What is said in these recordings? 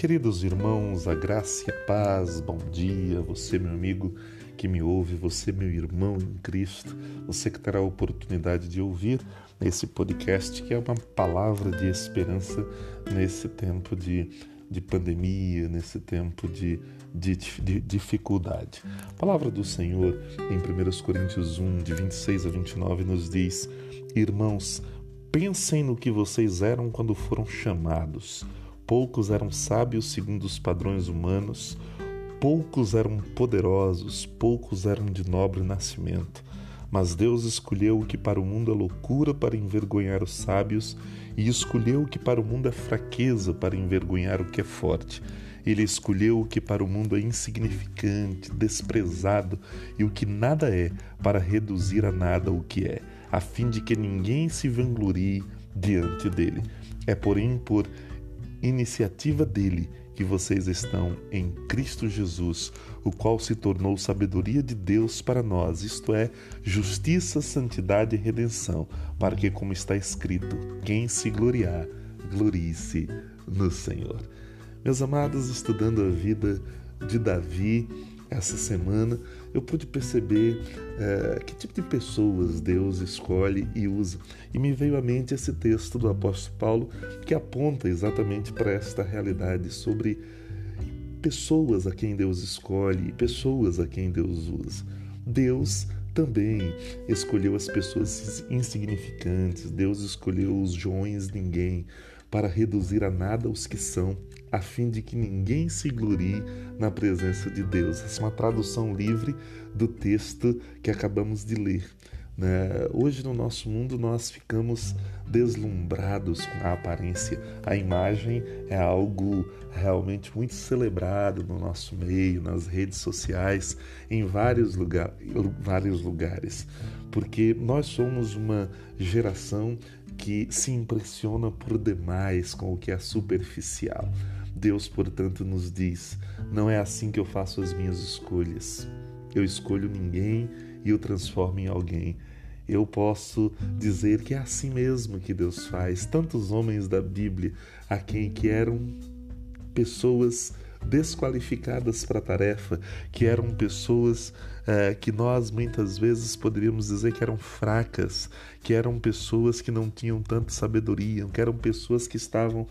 Queridos irmãos, a graça e a paz, bom dia, você, meu amigo que me ouve, você, meu irmão em Cristo, você que terá a oportunidade de ouvir nesse podcast, que é uma palavra de esperança nesse tempo de, de pandemia, nesse tempo de, de, de dificuldade. A palavra do Senhor, em 1 Coríntios 1, de 26 a 29, nos diz: Irmãos, pensem no que vocês eram quando foram chamados Poucos eram sábios segundo os padrões humanos, poucos eram poderosos, poucos eram de nobre nascimento. Mas Deus escolheu o que para o mundo é loucura para envergonhar os sábios, e escolheu o que para o mundo é fraqueza para envergonhar o que é forte. Ele escolheu o que para o mundo é insignificante, desprezado e o que nada é, para reduzir a nada o que é, a fim de que ninguém se vanglorie diante dele. É, porém, por iniciativa dele que vocês estão em Cristo Jesus, o qual se tornou sabedoria de Deus para nós, isto é, justiça, santidade e redenção, para que, como está escrito, quem se gloriar, glorie-se no Senhor. Meus amados, estudando a vida de Davi, essa semana eu pude perceber é, que tipo de pessoas Deus escolhe e usa. E me veio à mente esse texto do apóstolo Paulo que aponta exatamente para esta realidade sobre pessoas a quem Deus escolhe e pessoas a quem Deus usa. Deus também escolheu as pessoas insignificantes, Deus escolheu os joões ninguém para reduzir a nada os que são a fim de que ninguém se glorie na presença de Deus. Essa é uma tradução livre do texto que acabamos de ler. Né? Hoje no nosso mundo nós ficamos deslumbrados com a aparência. A imagem é algo realmente muito celebrado no nosso meio, nas redes sociais, em vários, lugar, vários lugares, porque nós somos uma geração que se impressiona por demais com o que é superficial. Deus, portanto, nos diz: não é assim que eu faço as minhas escolhas. Eu escolho ninguém e o transformo em alguém. Eu posso dizer que é assim mesmo que Deus faz. Tantos homens da Bíblia a quem que eram pessoas desqualificadas para a tarefa, que eram pessoas é, que nós muitas vezes poderíamos dizer que eram fracas, que eram pessoas que não tinham tanta sabedoria, que eram pessoas que estavam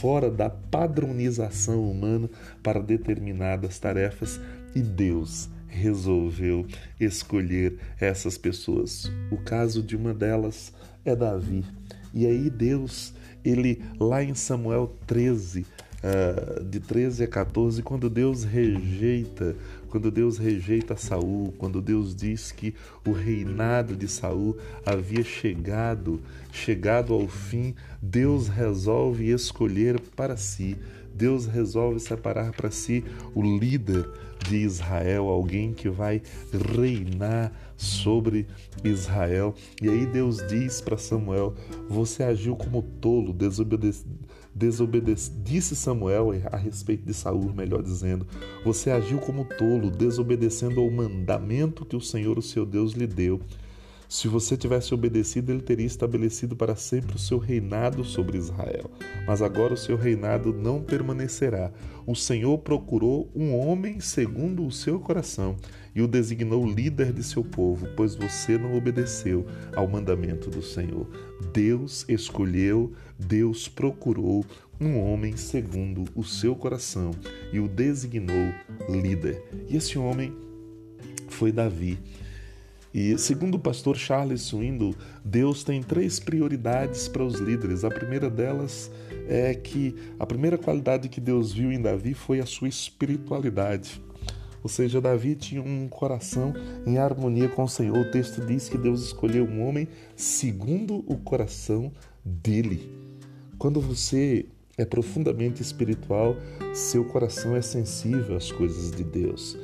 fora da padronização humana para determinadas tarefas e Deus resolveu escolher essas pessoas. O caso de uma delas é Davi. E aí Deus, ele lá em Samuel 13, uh, de 13 a 14, quando Deus rejeita, quando Deus rejeita Saul, quando Deus diz que o reinado de Saul havia chegado, chegado ao fim, Deus resolve escolher para si, Deus resolve separar para si o líder de Israel, alguém que vai reinar sobre Israel. E aí Deus diz para Samuel: Você agiu como tolo, desobedecendo disse Samuel a respeito de Saul, melhor dizendo, você agiu como tolo, desobedecendo ao mandamento que o Senhor, o seu Deus, lhe deu. Se você tivesse obedecido, ele teria estabelecido para sempre o seu reinado sobre Israel. Mas agora o seu reinado não permanecerá. O Senhor procurou um homem segundo o seu coração e o designou líder de seu povo, pois você não obedeceu ao mandamento do Senhor. Deus escolheu, Deus procurou um homem segundo o seu coração e o designou líder. E esse homem foi Davi. E segundo o pastor Charles Swindoll, Deus tem três prioridades para os líderes. A primeira delas é que a primeira qualidade que Deus viu em Davi foi a sua espiritualidade. Ou seja, Davi tinha um coração em harmonia com o Senhor. O texto diz que Deus escolheu um homem segundo o coração dele. Quando você é profundamente espiritual, seu coração é sensível às coisas de Deus.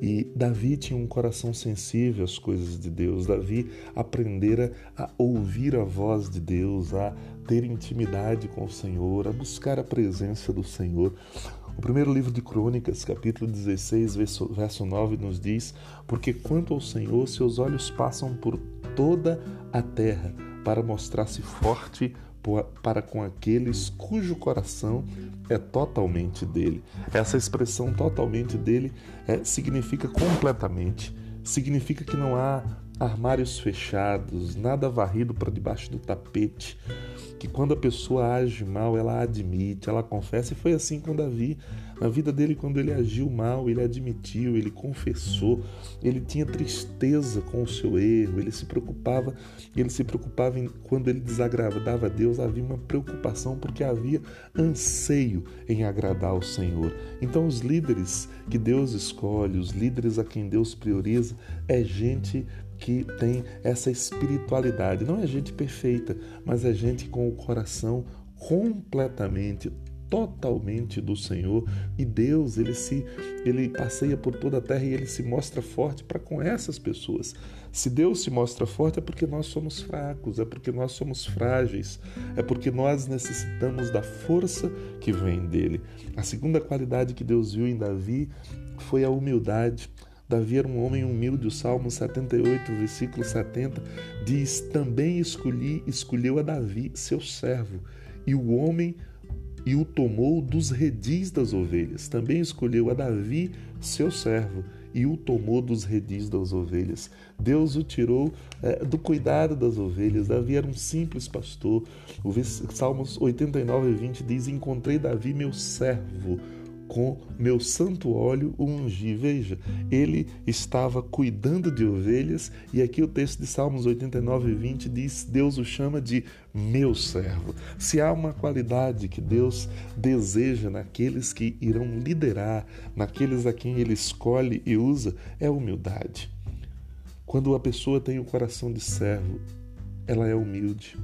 E Davi tinha um coração sensível às coisas de Deus. Davi aprendera a ouvir a voz de Deus, a ter intimidade com o Senhor, a buscar a presença do Senhor. O primeiro livro de Crônicas, capítulo 16, verso 9, nos diz: Porque quanto ao Senhor, seus olhos passam por toda a terra para mostrar-se forte para com aqueles cujo coração é totalmente dele. Essa expressão totalmente dele é, significa completamente, significa que não há armários fechados, nada varrido para debaixo do tapete, que quando a pessoa age mal, ela admite, ela confessa, e foi assim com Davi. Na vida dele, quando ele agiu mal, ele admitiu, ele confessou, ele tinha tristeza com o seu erro, ele se preocupava, ele se preocupava em, quando ele desagradava a Deus, havia uma preocupação porque havia anseio em agradar ao Senhor. Então, os líderes que Deus escolhe, os líderes a quem Deus prioriza, é gente que tem essa espiritualidade. Não é gente perfeita, mas é gente com o coração completamente totalmente do Senhor e Deus ele se ele passeia por toda a terra e ele se mostra forte para com essas pessoas. Se Deus se mostra forte é porque nós somos fracos, é porque nós somos frágeis, é porque nós necessitamos da força que vem dele. A segunda qualidade que Deus viu em Davi foi a humildade. Davi era um homem humilde, o Salmo 78, versículo 70, diz: Também escolhi, escolheu a Davi, seu servo, e o homem e o tomou dos redis das ovelhas. Também escolheu a Davi, seu servo, e o tomou dos redis das ovelhas. Deus o tirou é, do cuidado das ovelhas. Davi era um simples pastor. O Salmos 89, 20 diz: Encontrei Davi, meu servo com meu santo óleo o ungi. Veja, ele estava cuidando de ovelhas e aqui o texto de Salmos 89 20 diz: Deus o chama de meu servo. Se há uma qualidade que Deus deseja naqueles que irão liderar, naqueles a quem ele escolhe e usa, é humildade. Quando a pessoa tem o coração de servo, ela é humilde.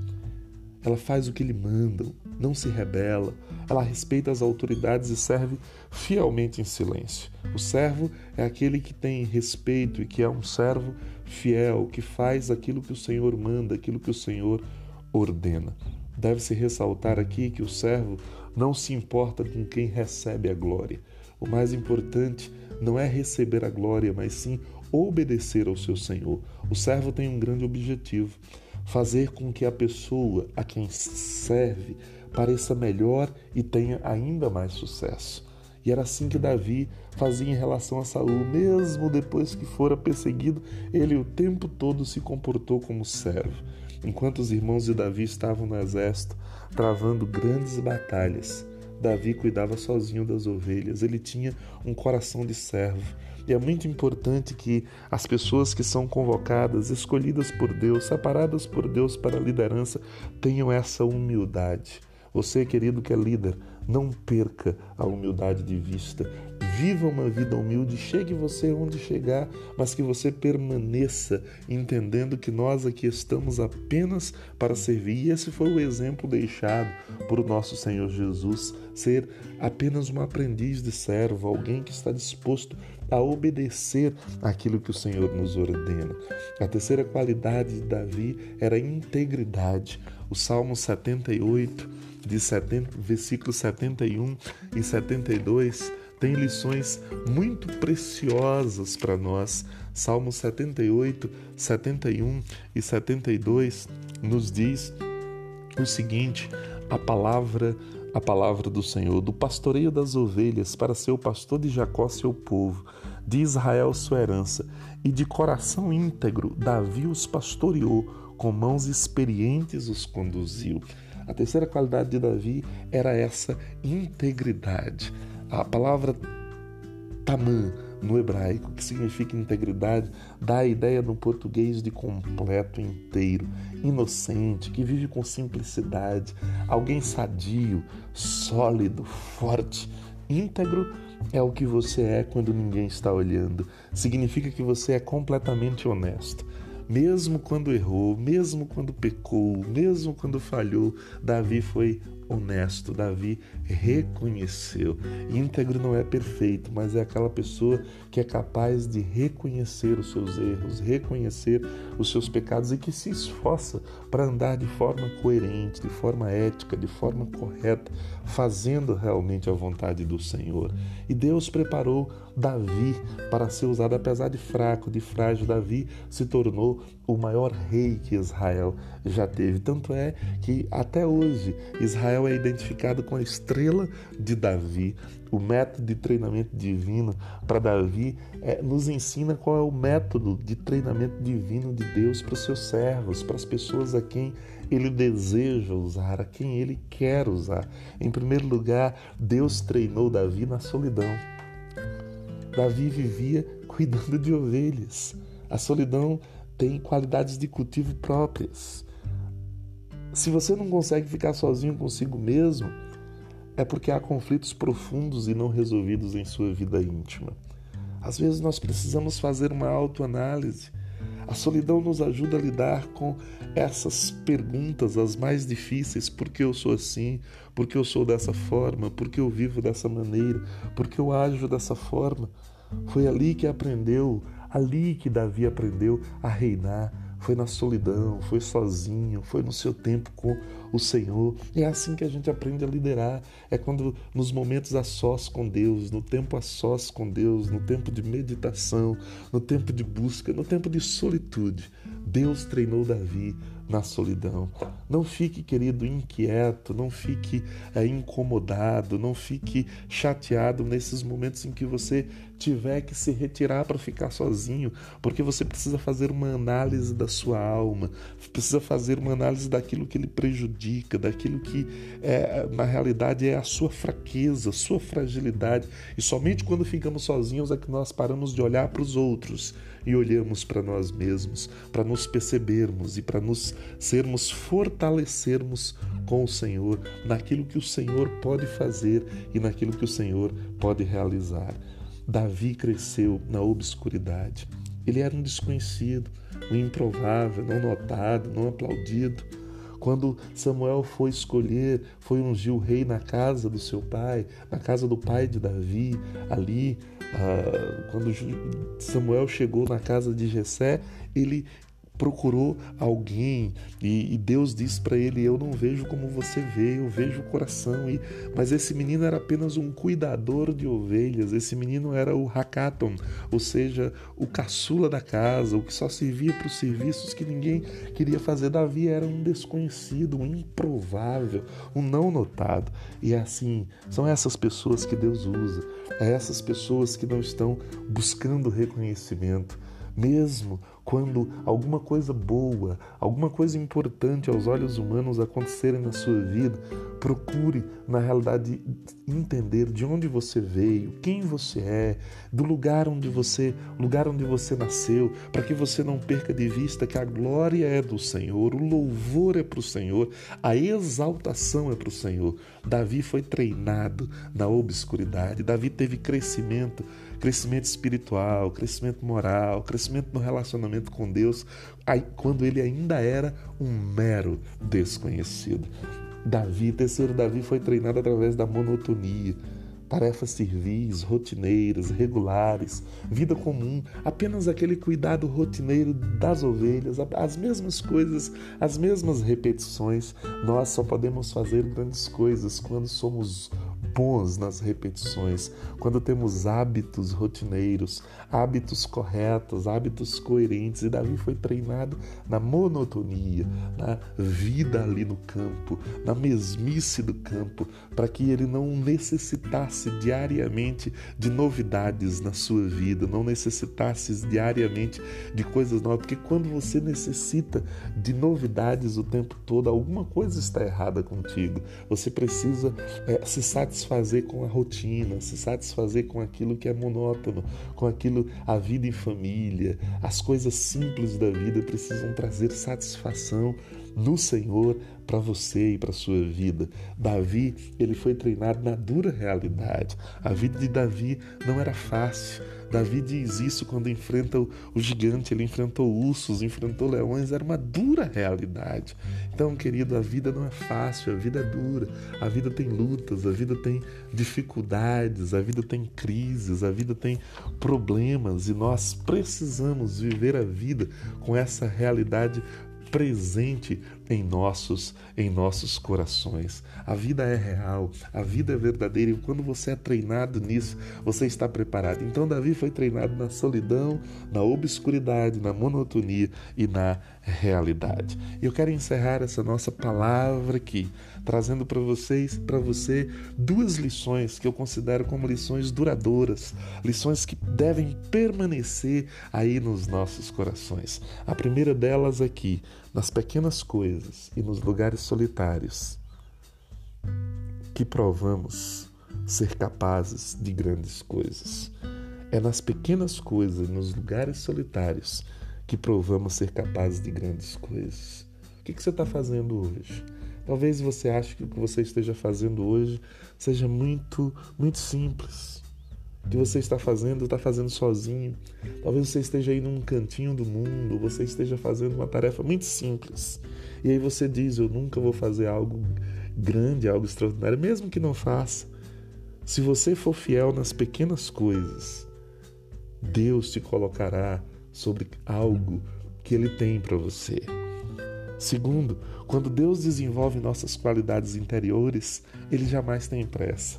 Ela faz o que lhe mandam, não se rebela, ela respeita as autoridades e serve fielmente em silêncio. O servo é aquele que tem respeito e que é um servo fiel, que faz aquilo que o Senhor manda, aquilo que o Senhor ordena. Deve-se ressaltar aqui que o servo não se importa com quem recebe a glória. O mais importante não é receber a glória, mas sim obedecer ao seu Senhor. O servo tem um grande objetivo: fazer com que a pessoa a quem serve pareça melhor e tenha ainda mais sucesso. E era assim que Davi fazia em relação a Saul, mesmo depois que fora perseguido, ele o tempo todo se comportou como servo. Enquanto os irmãos de Davi estavam no exército, travando grandes batalhas, Davi cuidava sozinho das ovelhas, ele tinha um coração de servo. E é muito importante que as pessoas que são convocadas, escolhidas por Deus, separadas por Deus para a liderança, tenham essa humildade você, querido que é líder, não perca a humildade de vista. Viva uma vida humilde, chegue você onde chegar, mas que você permaneça entendendo que nós aqui estamos apenas para servir. E esse foi o exemplo deixado por o nosso Senhor Jesus, ser apenas um aprendiz de servo, alguém que está disposto a obedecer aquilo que o Senhor nos ordena. A terceira qualidade de Davi era integridade. O Salmo 78, de 70, versículos 71 e 72, tem lições muito preciosas para nós. Salmo 78, 71 e 72 nos diz o seguinte: a palavra a palavra do Senhor, do pastoreio das ovelhas para ser o pastor de Jacó, seu povo, de Israel, sua herança, e de coração íntegro, Davi os pastoreou, com mãos experientes os conduziu. A terceira qualidade de Davi era essa integridade. A palavra tamã no hebraico, que significa integridade, dá a ideia no português de completo, inteiro, inocente, que vive com simplicidade, alguém sadio, sólido, forte, íntegro é o que você é quando ninguém está olhando. Significa que você é completamente honesto. Mesmo quando errou, mesmo quando pecou, mesmo quando falhou, Davi foi honesto. Davi reconheceu. Íntegro não é perfeito, mas é aquela pessoa que é capaz de reconhecer os seus erros, reconhecer os seus pecados e que se esforça para andar de forma coerente, de forma ética, de forma correta, fazendo realmente a vontade do Senhor. E Deus preparou Davi para ser usado, apesar de fraco, de frágil. Davi se tornou o maior rei que Israel já teve. Tanto é que até hoje Israel é identificado com a estrela de Davi. O método de treinamento divino para Davi é, nos ensina qual é o método de treinamento divino de Deus para os seus servos, para as pessoas a quem ele deseja usar, a quem ele quer usar. Em primeiro lugar, Deus treinou Davi na solidão. Davi vivia cuidando de ovelhas. A solidão tem qualidades de cultivo próprias. Se você não consegue ficar sozinho consigo mesmo, é porque há conflitos profundos e não resolvidos em sua vida íntima. Às vezes nós precisamos fazer uma autoanálise. A solidão nos ajuda a lidar com essas perguntas, as mais difíceis: por que eu sou assim? Por que eu sou dessa forma? Por que eu vivo dessa maneira? Por que eu ajo dessa forma? Foi ali que aprendeu, ali que Davi aprendeu a reinar. Foi na solidão, foi sozinho, foi no seu tempo com o Senhor. E é assim que a gente aprende a liderar. É quando nos momentos a sós com Deus, no tempo a sós com Deus, no tempo de meditação, no tempo de busca, no tempo de solitude. Deus treinou Davi na solidão. Não fique, querido, inquieto, não fique é, incomodado, não fique chateado nesses momentos em que você tiver que se retirar para ficar sozinho, porque você precisa fazer uma análise da sua alma, precisa fazer uma análise daquilo que lhe prejudica, daquilo que é, na realidade é a sua fraqueza, a sua fragilidade. E somente quando ficamos sozinhos é que nós paramos de olhar para os outros e olhamos para nós mesmos, para nos percebermos e para nos sermos fortalecermos com o Senhor naquilo que o Senhor pode fazer e naquilo que o Senhor pode realizar. Davi cresceu na obscuridade. Ele era um desconhecido, um improvável, não notado, não aplaudido. Quando Samuel foi escolher, foi ungir o rei na casa do seu pai, na casa do pai de Davi, ali, ah, quando Samuel chegou na casa de Jessé, ele procurou alguém e, e Deus disse para ele: Eu não vejo como você vê, eu vejo o coração. E, mas esse menino era apenas um cuidador de ovelhas, esse menino era o hackathon, ou seja, o caçula da casa, o que só servia para os serviços que ninguém queria fazer. Davi era um desconhecido, um improvável, um não notado. E é assim, são essas pessoas que Deus usa, é essas pessoas que não estão buscando reconhecimento mesmo quando alguma coisa boa, alguma coisa importante aos olhos humanos acontecerem na sua vida, procure, na realidade, entender de onde você veio, quem você é, do lugar onde você, lugar onde você nasceu, para que você não perca de vista que a glória é do Senhor, o louvor é para o Senhor, a exaltação é para o Senhor. Davi foi treinado na obscuridade, Davi teve crescimento crescimento espiritual, crescimento moral, crescimento no relacionamento com Deus, quando ele ainda era um mero desconhecido. Davi, terceiro Davi, foi treinado através da monotonia, tarefas servis, rotineiras, regulares, vida comum, apenas aquele cuidado rotineiro das ovelhas, as mesmas coisas, as mesmas repetições. Nós só podemos fazer grandes coisas quando somos bons nas repetições, quando temos hábitos rotineiros, hábitos corretos, hábitos coerentes. E Davi foi treinado na monotonia, na vida ali no campo, na mesmice do campo, para que ele não necessitasse diariamente de novidades na sua vida, não necessitasse diariamente de coisas novas, porque quando você necessita de novidades o tempo todo, alguma coisa está errada contigo. Você precisa é, se satisfazer satisfazer com a rotina, se satisfazer com aquilo que é monótono, com aquilo, a vida em família, as coisas simples da vida precisam trazer satisfação no Senhor para você e para sua vida. Davi, ele foi treinado na dura realidade. A vida de Davi não era fácil. Davi diz isso quando enfrenta o, gigante, ele enfrentou ursos, enfrentou leões, era uma dura realidade. Então, querido, a vida não é fácil, a vida é dura, a vida tem lutas, a vida tem dificuldades, a vida tem crises, a vida tem problemas e nós precisamos viver a vida com essa realidade presente em nossos em nossos corações. A vida é real, a vida é verdadeira e quando você é treinado nisso, você está preparado. Então Davi foi treinado na solidão, na obscuridade, na monotonia e na realidade. Eu quero encerrar essa nossa palavra aqui, trazendo para vocês, para você, duas lições que eu considero como lições duradouras, lições que devem permanecer aí nos nossos corações. A primeira delas aqui, nas pequenas coisas e nos lugares solitários, que provamos ser capazes de grandes coisas. É nas pequenas coisas, nos lugares solitários, que provamos ser capazes de grandes coisas. O que, você está fazendo hoje? Talvez você ache que o que você esteja fazendo hoje seja muito, muito simples. O que você está fazendo, está fazendo sozinho. Talvez você esteja aí num cantinho do mundo, você esteja fazendo uma tarefa muito simples. E aí você diz: Eu nunca vou fazer algo grande, algo extraordinário, mesmo que não faça. Se você for fiel nas pequenas coisas, Deus te colocará sobre algo que Ele tem para você. Segundo, quando Deus desenvolve nossas qualidades interiores, Ele jamais tem pressa.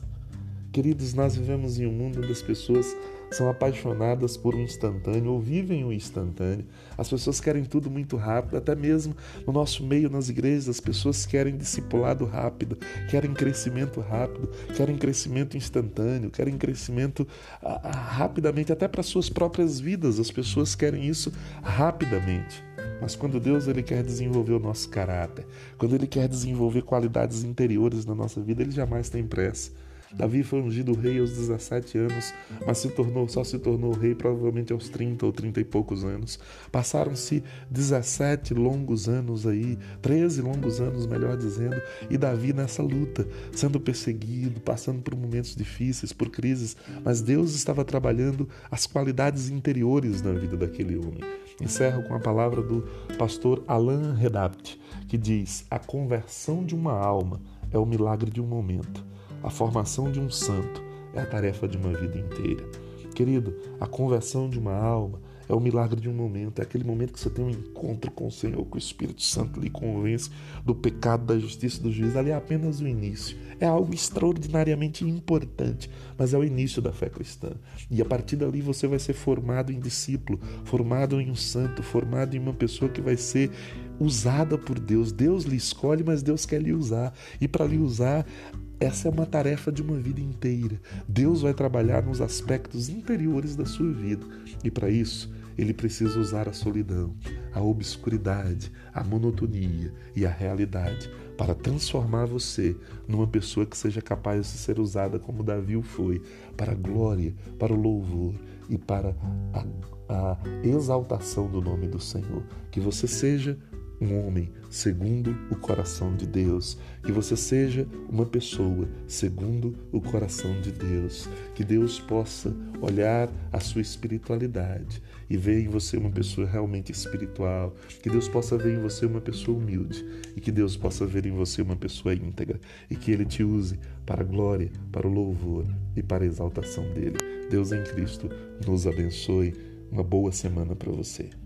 Queridos, nós vivemos em um mundo onde as pessoas são apaixonadas por um instantâneo ou vivem o um instantâneo. As pessoas querem tudo muito rápido, até mesmo no nosso meio, nas igrejas, as pessoas querem discipulado rápido, querem crescimento rápido, querem crescimento instantâneo, querem crescimento ah, ah, rapidamente, até para suas próprias vidas. As pessoas querem isso rapidamente. Mas quando Deus ele quer desenvolver o nosso caráter, quando ele quer desenvolver qualidades interiores na nossa vida, ele jamais tem pressa. Davi foi ungido rei aos 17 anos, mas se tornou, só se tornou rei provavelmente aos 30 ou 30 e poucos anos. Passaram-se 17 longos anos aí, 13 longos anos, melhor dizendo, e Davi nessa luta, sendo perseguido, passando por momentos difíceis, por crises, mas Deus estava trabalhando as qualidades interiores na vida daquele homem. Encerro com a palavra do pastor Alain Redapt, que diz: A conversão de uma alma é o milagre de um momento a formação de um santo é a tarefa de uma vida inteira. Querido, a conversão de uma alma é o milagre de um momento, é aquele momento que você tem um encontro com o Senhor, que o Espírito Santo lhe convence do pecado, da justiça, do juízo. Ali é apenas o início. É algo extraordinariamente importante, mas é o início da fé cristã. E a partir dali você vai ser formado em discípulo, formado em um santo, formado em uma pessoa que vai ser usada por Deus. Deus lhe escolhe, mas Deus quer lhe usar. E para lhe usar, essa é uma tarefa de uma vida inteira. Deus vai trabalhar nos aspectos interiores da sua vida e para isso ele precisa usar a solidão, a obscuridade, a monotonia e a realidade para transformar você numa pessoa que seja capaz de ser usada como Davi foi, para a glória, para o louvor e para a, a exaltação do nome do Senhor. Que você seja um homem segundo o coração de Deus, que você seja uma pessoa segundo o coração de Deus, que Deus possa olhar a sua espiritualidade e ver em você uma pessoa realmente espiritual, que Deus possa ver em você uma pessoa humilde e que Deus possa ver em você uma pessoa íntegra e que Ele te use para a glória, para o louvor e para a exaltação dele. Deus em Cristo nos abençoe. Uma boa semana para você.